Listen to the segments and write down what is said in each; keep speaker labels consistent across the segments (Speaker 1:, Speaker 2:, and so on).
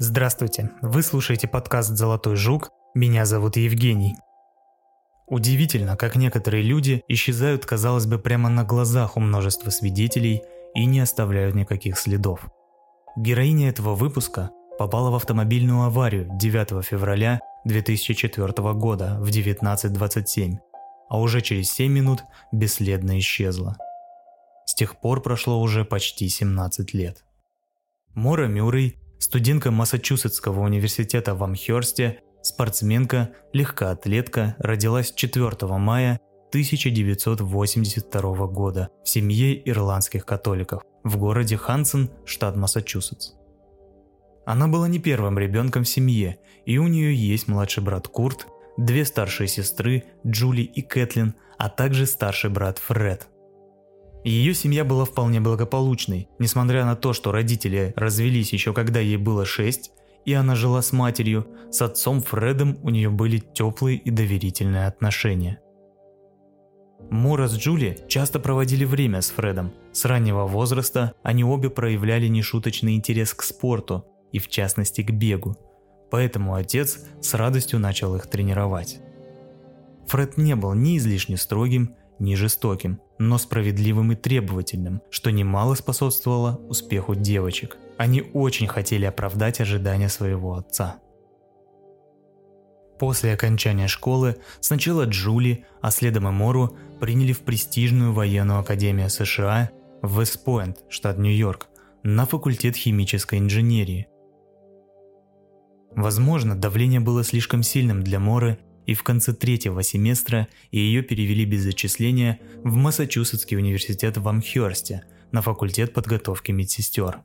Speaker 1: Здравствуйте, вы слушаете подкаст «Золотой жук», меня зовут Евгений. Удивительно, как некоторые люди исчезают, казалось бы, прямо на глазах у множества свидетелей и не оставляют никаких следов. Героиня этого выпуска попала в автомобильную аварию 9 февраля 2004 года в 19.27, а уже через 7 минут бесследно исчезла. С тех пор прошло уже почти 17 лет. Мора Мюррей студентка Массачусетского университета в Амхерсте, спортсменка, легкоатлетка, родилась 4 мая 1982 года в семье ирландских католиков в городе Хансен, штат Массачусетс. Она была не первым ребенком в семье, и у нее есть младший брат Курт, две старшие сестры Джули и Кэтлин, а также старший брат Фред – ее семья была вполне благополучной, несмотря на то, что родители развелись еще когда ей было 6, и она жила с матерью, с отцом Фредом у нее были теплые и доверительные отношения. Мора с Джули часто проводили время с Фредом. С раннего возраста они обе проявляли нешуточный интерес к спорту, и в частности к бегу. Поэтому отец с радостью начал их тренировать. Фред не был ни излишне строгим, ни жестоким, но справедливым и требовательным, что немало способствовало успеху девочек. Они очень хотели оправдать ожидания своего отца. После окончания школы сначала Джули, а следом и Мору приняли в престижную военную академию США в Вестпойнт, штат Нью-Йорк, на факультет химической инженерии. Возможно, давление было слишком сильным для Моры, и в конце третьего семестра ее перевели без зачисления в Массачусетский университет в Амхерсте на факультет подготовки медсестер.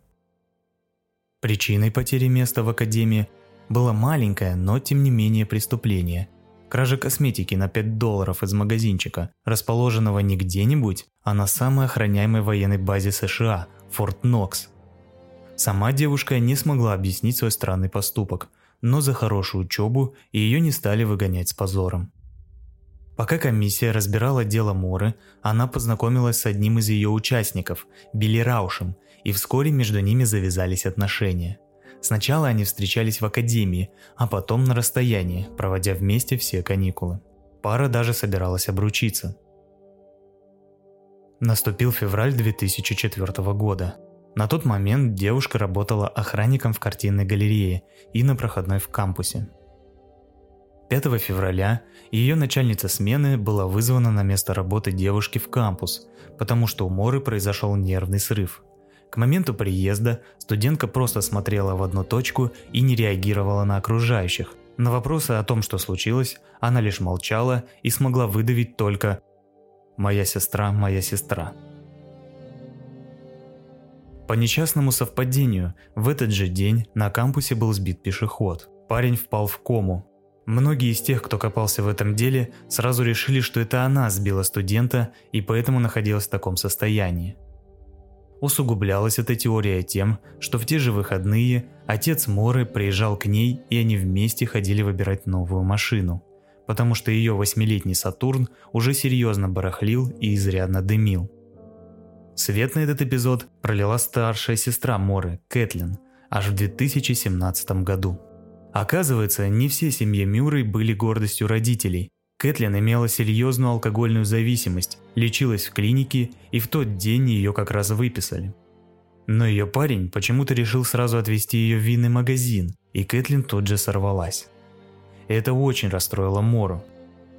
Speaker 1: Причиной потери места в академии было маленькое, но тем не менее преступление – кража косметики на 5 долларов из магазинчика, расположенного не где-нибудь, а на самой охраняемой военной базе США – Форт Нокс. Сама девушка не смогла объяснить свой странный поступок – но за хорошую учебу ее не стали выгонять с позором. Пока комиссия разбирала дело Моры, она познакомилась с одним из ее участников, Билли Раушем, и вскоре между ними завязались отношения. Сначала они встречались в академии, а потом на расстоянии, проводя вместе все каникулы. Пара даже собиралась обручиться. Наступил февраль 2004 года. На тот момент девушка работала охранником в картинной галерее и на проходной в кампусе. 5 февраля ее начальница смены была вызвана на место работы девушки в кампус, потому что у Моры произошел нервный срыв. К моменту приезда студентка просто смотрела в одну точку и не реагировала на окружающих. На вопросы о том, что случилось, она лишь молчала и смогла выдавить только «Моя сестра, моя сестра». По несчастному совпадению, в этот же день на кампусе был сбит пешеход. Парень впал в кому. Многие из тех, кто копался в этом деле, сразу решили, что это она сбила студента и поэтому находилась в таком состоянии. Усугублялась эта теория тем, что в те же выходные отец Моры приезжал к ней и они вместе ходили выбирать новую машину, потому что ее восьмилетний Сатурн уже серьезно барахлил и изрядно дымил. Свет на этот эпизод пролила старшая сестра Моры, Кэтлин, аж в 2017 году. Оказывается, не все семьи Мюррей были гордостью родителей. Кэтлин имела серьезную алкогольную зависимость, лечилась в клинике и в тот день ее как раз выписали. Но ее парень почему-то решил сразу отвезти ее в винный магазин, и Кэтлин тут же сорвалась. Это очень расстроило Мору.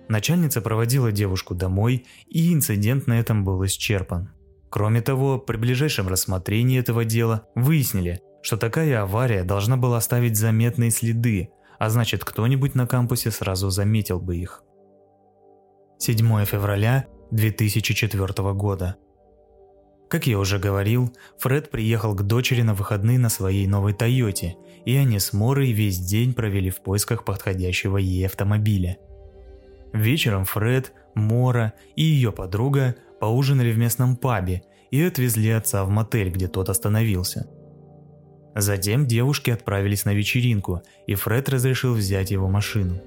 Speaker 1: Начальница проводила девушку домой, и инцидент на этом был исчерпан. Кроме того, при ближайшем рассмотрении этого дела выяснили, что такая авария должна была оставить заметные следы, а значит кто-нибудь на кампусе сразу заметил бы их. 7 февраля 2004 года. Как я уже говорил, Фред приехал к дочери на выходные на своей новой Тойоте, и они с Морой весь день провели в поисках подходящего ей автомобиля. Вечером Фред, Мора и ее подруга поужинали в местном пабе и отвезли отца в мотель, где тот остановился. Затем девушки отправились на вечеринку, и Фред разрешил взять его машину.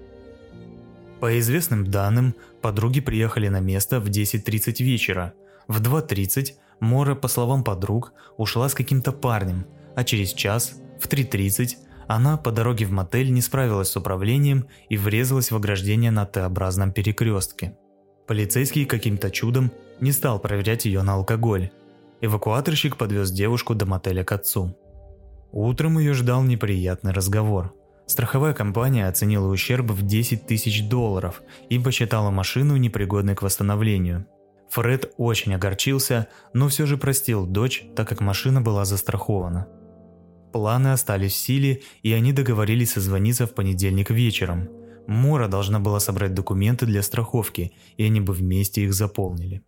Speaker 1: По известным данным, подруги приехали на место в 10.30 вечера. В 2.30 Мора, по словам подруг, ушла с каким-то парнем, а через час, в 3.30, она по дороге в мотель не справилась с управлением и врезалась в ограждение на Т-образном перекрестке. Полицейский каким-то чудом не стал проверять ее на алкоголь. Эвакуаторщик подвез девушку до мотеля к отцу. Утром ее ждал неприятный разговор. Страховая компания оценила ущерб в 10 тысяч долларов и посчитала машину непригодной к восстановлению. Фред очень огорчился, но все же простил дочь, так как машина была застрахована. Планы остались в силе, и они договорились созвониться в понедельник вечером. Мора должна была собрать документы для страховки, и они бы вместе их заполнили.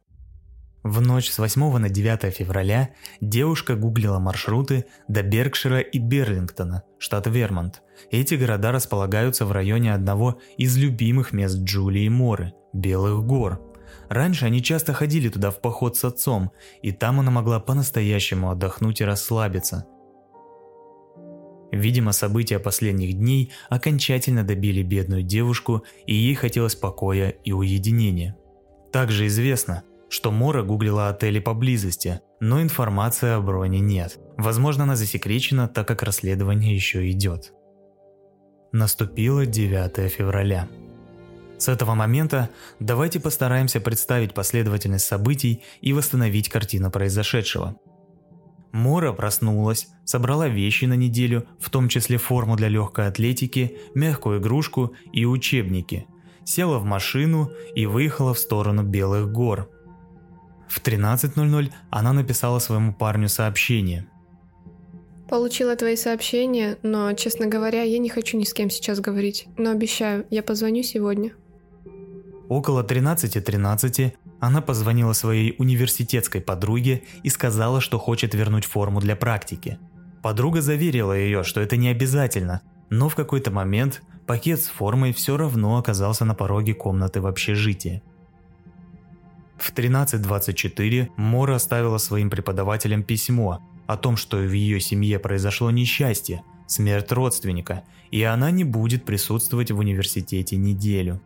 Speaker 1: В ночь с 8 на 9 февраля девушка гуглила маршруты до Беркшира и Берлингтона, штат Вермонт. Эти города располагаются в районе одного из любимых мест Джулии Моры – Белых гор. Раньше они часто ходили туда в поход с отцом, и там она могла по-настоящему отдохнуть и расслабиться. Видимо, события последних дней окончательно добили бедную девушку, и ей хотелось покоя и уединения. Также известно, что Мора гуглила отели поблизости, но информации о броне нет. Возможно, она засекречена, так как расследование еще идет. Наступило 9 февраля. С этого момента давайте постараемся представить последовательность событий и восстановить картину произошедшего. Мора проснулась, собрала вещи на неделю, в том числе форму для легкой атлетики, мягкую игрушку и учебники, села в машину и выехала в сторону Белых гор – в 13.00 она написала своему парню сообщение.
Speaker 2: Получила твои сообщения, но, честно говоря, я не хочу ни с кем сейчас говорить. Но обещаю, я позвоню сегодня.
Speaker 1: Около 13.13 .13 она позвонила своей университетской подруге и сказала, что хочет вернуть форму для практики. Подруга заверила ее, что это не обязательно, но в какой-то момент пакет с формой все равно оказался на пороге комнаты в общежитии. В 13.24 Мора оставила своим преподавателям письмо о том, что в ее семье произошло несчастье, смерть родственника, и она не будет присутствовать в университете неделю.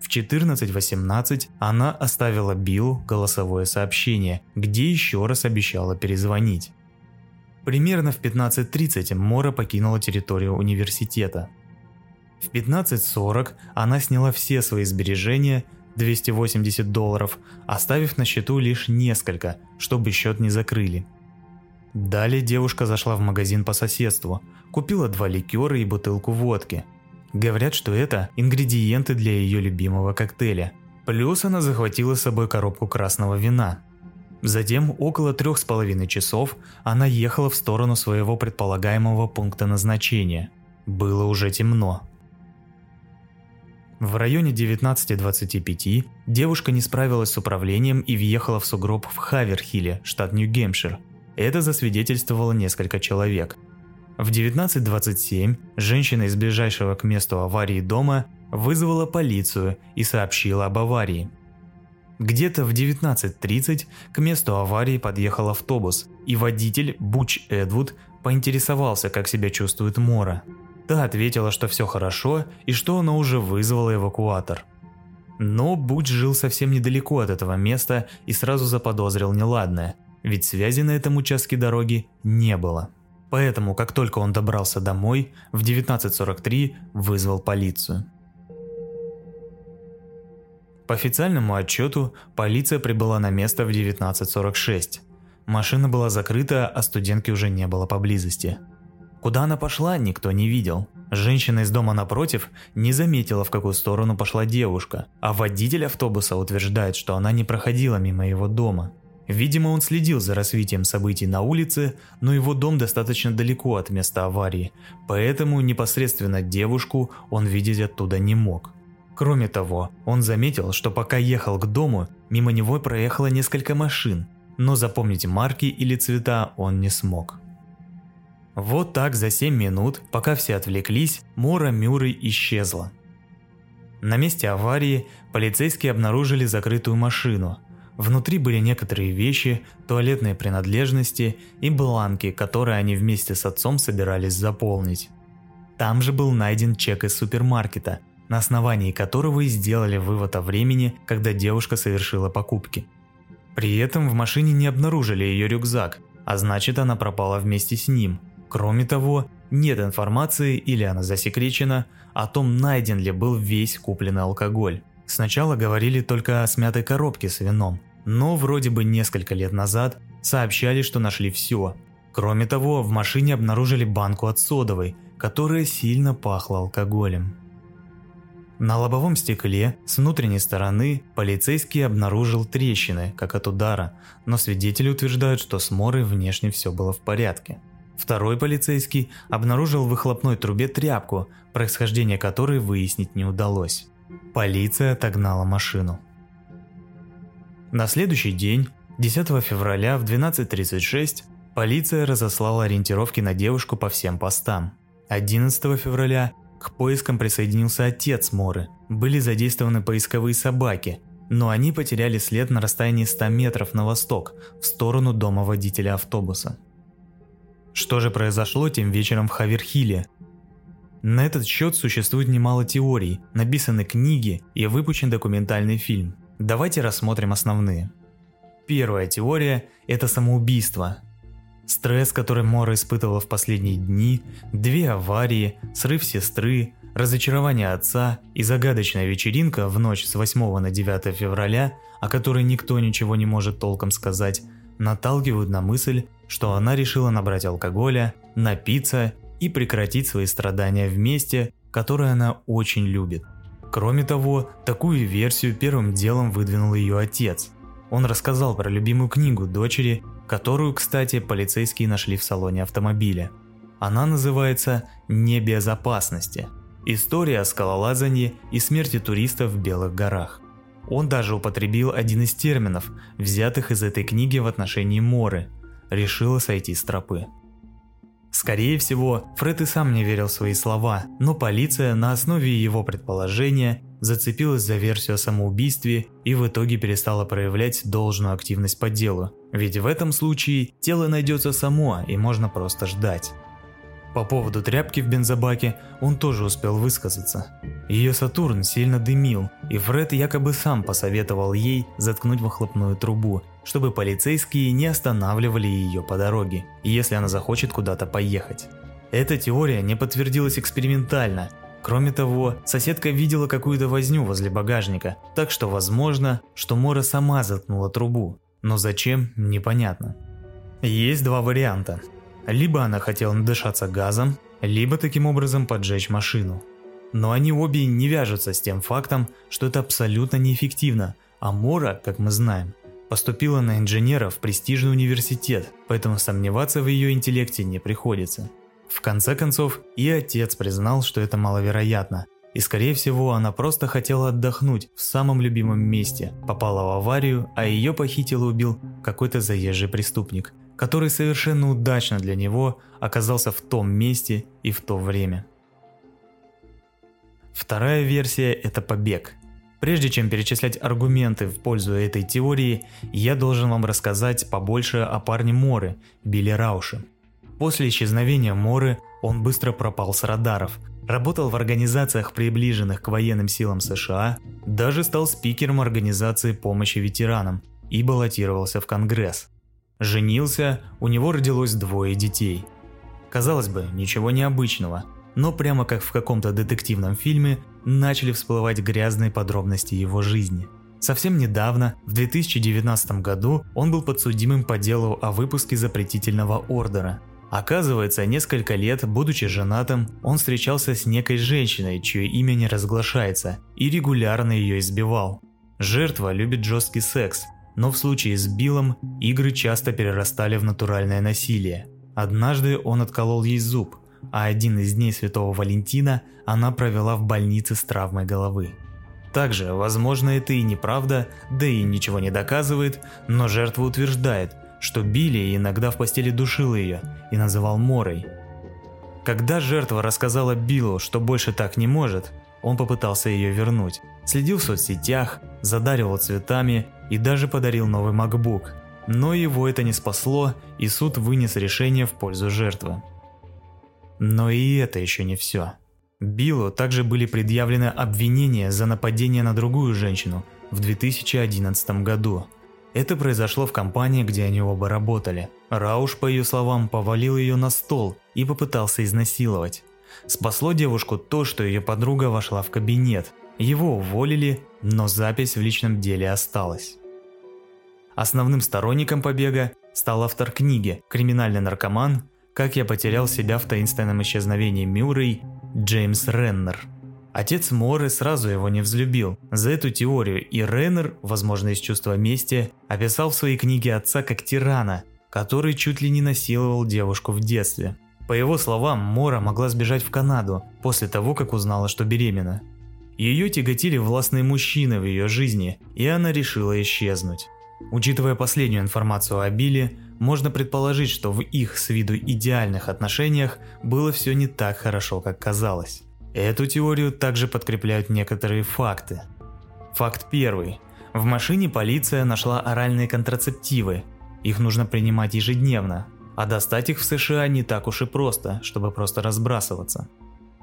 Speaker 1: В 14.18 она оставила Биллу голосовое сообщение, где еще раз обещала перезвонить. Примерно в 15.30 Мора покинула территорию университета. В 15.40 она сняла все свои сбережения 280 долларов, оставив на счету лишь несколько, чтобы счет не закрыли. Далее девушка зашла в магазин по соседству, купила два ликера и бутылку водки. Говорят, что это ингредиенты для ее любимого коктейля. Плюс она захватила с собой коробку красного вина. Затем, около трех с половиной часов, она ехала в сторону своего предполагаемого пункта назначения. Было уже темно. В районе 19.25 девушка не справилась с управлением и въехала в сугроб в Хаверхилле, штат Нью-Гемпшир. Это засвидетельствовало несколько человек. В 19.27 женщина из ближайшего к месту аварии дома вызвала полицию и сообщила об аварии. Где-то в 19.30 к месту аварии подъехал автобус, и водитель Буч Эдвуд поинтересовался, как себя чувствует Мора. Та ответила, что все хорошо и что она уже вызвала эвакуатор. Но Буч жил совсем недалеко от этого места и сразу заподозрил неладное, ведь связи на этом участке дороги не было. Поэтому, как только он добрался домой, в 19.43 вызвал полицию. По официальному отчету, полиция прибыла на место в 19.46. Машина была закрыта, а студентки уже не было поблизости – Куда она пошла, никто не видел. Женщина из дома напротив не заметила, в какую сторону пошла девушка, а водитель автобуса утверждает, что она не проходила мимо его дома. Видимо, он следил за развитием событий на улице, но его дом достаточно далеко от места аварии, поэтому непосредственно девушку он видеть оттуда не мог. Кроме того, он заметил, что пока ехал к дому, мимо него проехало несколько машин, но запомнить марки или цвета он не смог. Вот так за 7 минут, пока все отвлеклись, Мора Мюррей исчезла. На месте аварии полицейские обнаружили закрытую машину. Внутри были некоторые вещи, туалетные принадлежности и бланки, которые они вместе с отцом собирались заполнить. Там же был найден чек из супермаркета, на основании которого и сделали вывод о времени, когда девушка совершила покупки. При этом в машине не обнаружили ее рюкзак, а значит она пропала вместе с ним – Кроме того, нет информации, или она засекречена, о том, найден ли был весь купленный алкоголь. Сначала говорили только о смятой коробке с вином, но вроде бы несколько лет назад сообщали, что нашли все. Кроме того, в машине обнаружили банку от содовой, которая сильно пахла алкоголем. На лобовом стекле с внутренней стороны полицейский обнаружил трещины, как от удара, но свидетели утверждают, что с Морой внешне все было в порядке. Второй полицейский обнаружил в выхлопной трубе тряпку, происхождение которой выяснить не удалось. Полиция отогнала машину. На следующий день, 10 февраля в 12.36, полиция разослала ориентировки на девушку по всем постам. 11 февраля к поискам присоединился отец Моры. Были задействованы поисковые собаки, но они потеряли след на расстоянии 100 метров на восток, в сторону дома водителя автобуса. Что же произошло тем вечером в Хаверхиле? На этот счет существует немало теорий, написаны книги и выпущен документальный фильм. Давайте рассмотрим основные. Первая теория – это самоубийство. Стресс, который Мора испытывала в последние дни, две аварии, срыв сестры, разочарование отца и загадочная вечеринка в ночь с 8 на 9 февраля, о которой никто ничего не может толком сказать, наталкивают на мысль, что она решила набрать алкоголя, напиться и прекратить свои страдания в месте, которое она очень любит. Кроме того, такую версию первым делом выдвинул ее отец. Он рассказал про любимую книгу дочери которую, кстати, полицейские нашли в салоне автомобиля. Она называется «Небезопасности. История о скалолазании и смерти туристов в Белых горах». Он даже употребил один из терминов, взятых из этой книги в отношении Моры. Решила сойти с тропы. Скорее всего, Фред и сам не верил в свои слова, но полиция на основе его предположения зацепилась за версию о самоубийстве и в итоге перестала проявлять должную активность по делу, ведь в этом случае тело найдется само и можно просто ждать. По поводу тряпки в бензобаке он тоже успел высказаться. Ее Сатурн сильно дымил, и Фред якобы сам посоветовал ей заткнуть выхлопную трубу, чтобы полицейские не останавливали ее по дороге, если она захочет куда-то поехать. Эта теория не подтвердилась экспериментально, Кроме того, соседка видела какую-то возню возле багажника, так что возможно, что Мора сама заткнула трубу, но зачем – непонятно. Есть два варианта. Либо она хотела надышаться газом, либо таким образом поджечь машину. Но они обе не вяжутся с тем фактом, что это абсолютно неэффективно, а Мора, как мы знаем, поступила на инженера в престижный университет, поэтому сомневаться в ее интеллекте не приходится. В конце концов, и отец признал, что это маловероятно, и скорее всего она просто хотела отдохнуть в самом любимом месте, попала в аварию, а ее похитил и убил какой-то заезжий преступник, который совершенно удачно для него оказался в том месте и в то время. Вторая версия – это побег. Прежде чем перечислять аргументы в пользу этой теории, я должен вам рассказать побольше о парне Моры, Билли Рауше. После исчезновения Моры он быстро пропал с радаров, работал в организациях, приближенных к военным силам США, даже стал спикером организации помощи ветеранам и баллотировался в Конгресс. Женился, у него родилось двое детей. Казалось бы, ничего необычного, но прямо как в каком-то детективном фильме начали всплывать грязные подробности его жизни. Совсем недавно, в 2019 году, он был подсудимым по делу о выпуске запретительного ордера – Оказывается, несколько лет, будучи женатым, он встречался с некой женщиной, чье имя не разглашается, и регулярно ее избивал. Жертва любит жесткий секс, но в случае с Биллом игры часто перерастали в натуральное насилие. Однажды он отколол ей зуб, а один из дней Святого Валентина она провела в больнице с травмой головы. Также, возможно, это и неправда, да и ничего не доказывает, но жертва утверждает, что Билли иногда в постели душил ее и называл Морой. Когда жертва рассказала Биллу, что больше так не может, он попытался ее вернуть. Следил в соцсетях, задаривал цветами и даже подарил новый MacBook. Но его это не спасло, и суд вынес решение в пользу жертвы. Но и это еще не все. Биллу также были предъявлены обвинения за нападение на другую женщину в 2011 году – Это произошло в компании, где они оба работали. Рауш, по ее словам, повалил ее на стол и попытался изнасиловать. Спасло девушку то, что ее подруга вошла в кабинет. Его уволили, но запись в личном деле осталась. Основным сторонником побега стал автор книги «Криминальный наркоман. Как я потерял себя в таинственном исчезновении Мюррей» Джеймс Реннер. Отец Моры сразу его не взлюбил. За эту теорию и Реннер, возможно из чувства мести, описал в своей книге отца как тирана, который чуть ли не насиловал девушку в детстве. По его словам, Мора могла сбежать в Канаду после того, как узнала, что беременна. Ее тяготили властные мужчины в ее жизни, и она решила исчезнуть. Учитывая последнюю информацию о Билли, можно предположить, что в их с виду идеальных отношениях было все не так хорошо, как казалось. Эту теорию также подкрепляют некоторые факты. Факт первый. В машине полиция нашла оральные контрацептивы. Их нужно принимать ежедневно, а достать их в США не так уж и просто, чтобы просто разбрасываться.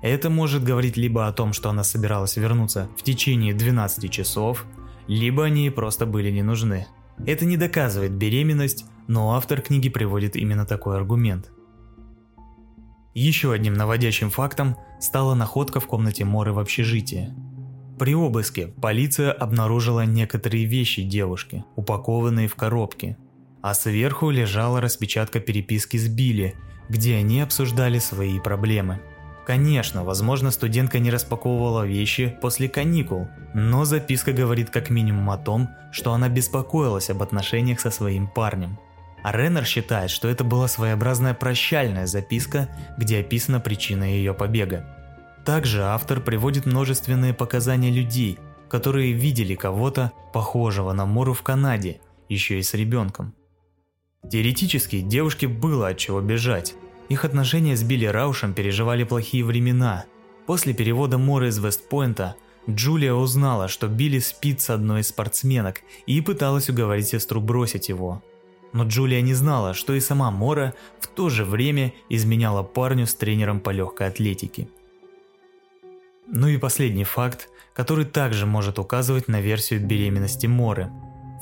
Speaker 1: Это может говорить либо о том, что она собиралась вернуться в течение 12 часов, либо они ей просто были не нужны. Это не доказывает беременность, но автор книги приводит именно такой аргумент. Еще одним наводящим фактом стала находка в комнате Моры в общежитии. При обыске полиция обнаружила некоторые вещи девушки, упакованные в коробки, а сверху лежала распечатка переписки с Билли, где они обсуждали свои проблемы. Конечно, возможно, студентка не распаковывала вещи после каникул, но записка говорит как минимум о том, что она беспокоилась об отношениях со своим парнем. А Реннер считает, что это была своеобразная прощальная записка, где описана причина ее побега. Также автор приводит множественные показания людей, которые видели кого-то, похожего на Мору в Канаде, еще и с ребенком. Теоретически девушке было от чего бежать. Их отношения с Билли Раушем переживали плохие времена. После перевода Моры из Вестпойнта Джулия узнала, что Билли спит с одной из спортсменок и пыталась уговорить сестру бросить его. Но Джулия не знала, что и сама Мора в то же время изменяла парню с тренером по легкой атлетике. Ну и последний факт, который также может указывать на версию беременности Моры.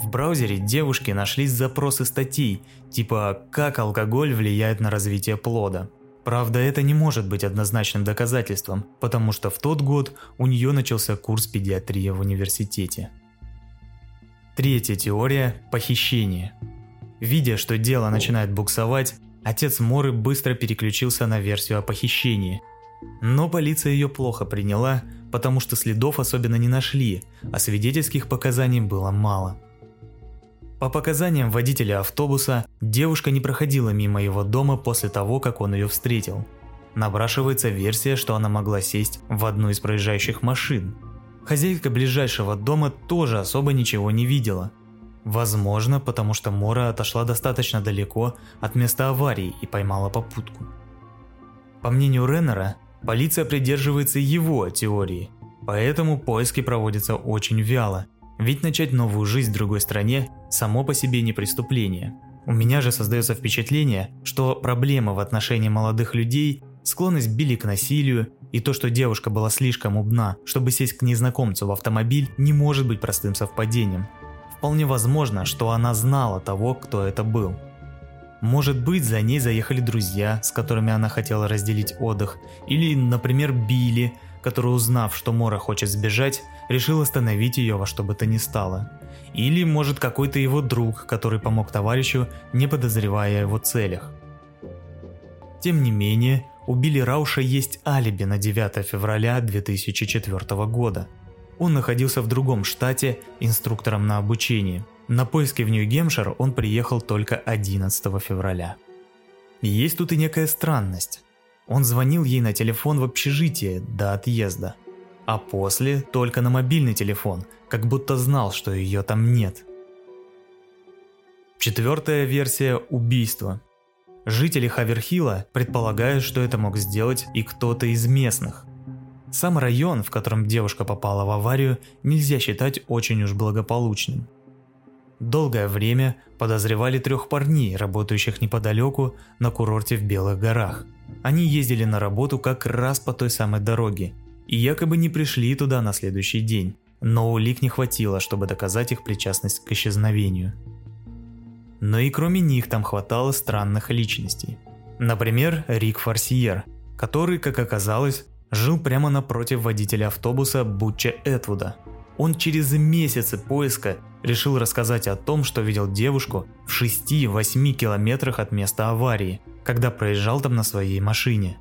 Speaker 1: В браузере девушки нашлись запросы статей, типа «Как алкоголь влияет на развитие плода». Правда, это не может быть однозначным доказательством, потому что в тот год у нее начался курс педиатрии в университете. Третья теория – похищение. Видя, что дело начинает буксовать, отец Моры быстро переключился на версию о похищении. Но полиция ее плохо приняла, потому что следов особенно не нашли, а свидетельских показаний было мало. По показаниям водителя автобуса, девушка не проходила мимо его дома после того, как он ее встретил. Набрашивается версия, что она могла сесть в одну из проезжающих машин. Хозяйка ближайшего дома тоже особо ничего не видела, Возможно, потому что Мора отошла достаточно далеко от места аварии и поймала попутку. По мнению Реннера, полиция придерживается его теории, поэтому поиски проводятся очень вяло, ведь начать новую жизнь в другой стране само по себе не преступление. У меня же создается впечатление, что проблема в отношении молодых людей, склонность Билли к насилию и то, что девушка была слишком умна, чтобы сесть к незнакомцу в автомобиль, не может быть простым совпадением – Вполне возможно, что она знала того, кто это был. Может быть, за ней заехали друзья, с которыми она хотела разделить отдых, или, например, Билли, который, узнав, что Мора хочет сбежать, решил остановить ее во что бы то ни стало. Или, может, какой-то его друг, который помог товарищу, не подозревая о его целях. Тем не менее, у Билли Рауша есть алиби на 9 февраля 2004 года – он находился в другом штате инструктором на обучении. На поиски в Нью-Гемшир он приехал только 11 февраля. Есть тут и некая странность. Он звонил ей на телефон в общежитие до отъезда, а после только на мобильный телефон, как будто знал, что ее там нет. Четвертая версия – убийство. Жители Хаверхилла предполагают, что это мог сделать и кто-то из местных. Сам район, в котором девушка попала в аварию, нельзя считать очень уж благополучным. Долгое время подозревали трех парней, работающих неподалеку на курорте в Белых горах. Они ездили на работу как раз по той самой дороге и якобы не пришли туда на следующий день, но улик не хватило, чтобы доказать их причастность к исчезновению. но и кроме них там хватало странных личностей. Например, Рик Фарсиер, который, как оказалось, жил прямо напротив водителя автобуса Бутча Этвуда. Он через месяцы поиска решил рассказать о том, что видел девушку в 6-8 километрах от места аварии, когда проезжал там на своей машине.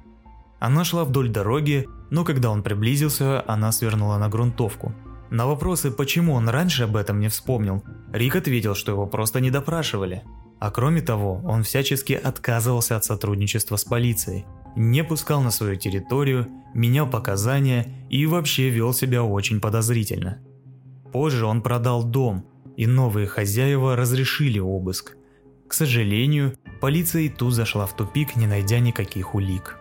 Speaker 1: Она шла вдоль дороги, но когда он приблизился, она свернула на грунтовку. На вопросы, почему он раньше об этом не вспомнил, Рик ответил, что его просто не допрашивали. А кроме того, он всячески отказывался от сотрудничества с полицией, не пускал на свою территорию, менял показания и вообще вел себя очень подозрительно. Позже он продал дом, и новые хозяева разрешили обыск. К сожалению, полиция и тут зашла в тупик, не найдя никаких улик.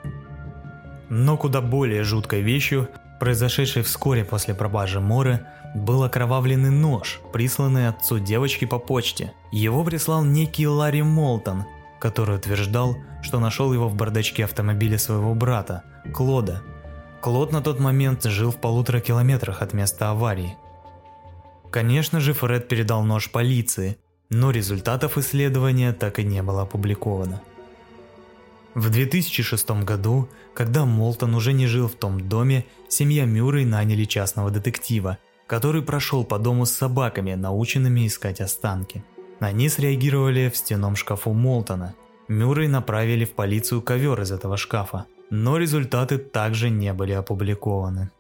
Speaker 1: Но куда более жуткой вещью, произошедшей вскоре после пропажи Моры, был окровавленный нож, присланный отцу девочки по почте. Его прислал некий Ларри Молтон, который утверждал, что нашел его в бардачке автомобиля своего брата, Клода. Клод на тот момент жил в полутора километрах от места аварии. Конечно же, Фред передал нож полиции, но результатов исследования так и не было опубликовано. В 2006 году, когда Молтон уже не жил в том доме, семья Мюррей наняли частного детектива, который прошел по дому с собаками, наученными искать останки. Они среагировали в стенном шкафу Молтона. Мюррей направили в полицию ковер из этого шкафа, но результаты также не были опубликованы.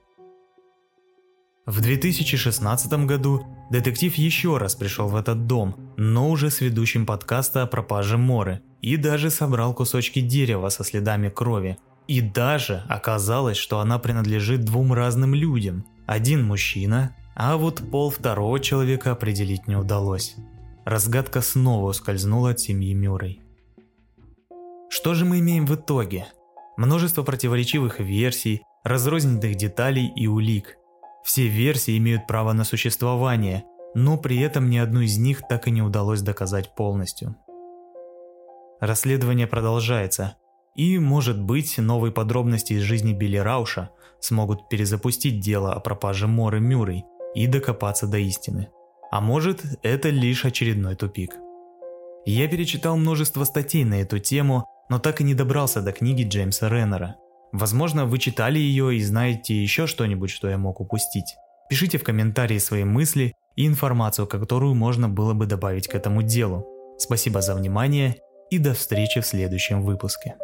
Speaker 1: В 2016 году детектив еще раз пришел в этот дом, но уже с ведущим подкаста о пропаже Моры, и даже собрал кусочки дерева со следами крови. И даже оказалось, что она принадлежит двум разным людям. Один мужчина, а вот пол второго человека определить не удалось. Разгадка снова ускользнула от семьи Мюррей. Что же мы имеем в итоге? Множество противоречивых версий, разрозненных деталей и улик. Все версии имеют право на существование, но при этом ни одну из них так и не удалось доказать полностью. Расследование продолжается, и, может быть, новые подробности из жизни Билли Рауша смогут перезапустить дело о пропаже Моры Мюррей и докопаться до истины. А может, это лишь очередной тупик. Я перечитал множество статей на эту тему, но так и не добрался до книги Джеймса Реннера – Возможно, вы читали ее и знаете еще что-нибудь, что я мог упустить. Пишите в комментарии свои мысли и информацию, которую можно было бы добавить к этому делу. Спасибо за внимание и до встречи в следующем выпуске.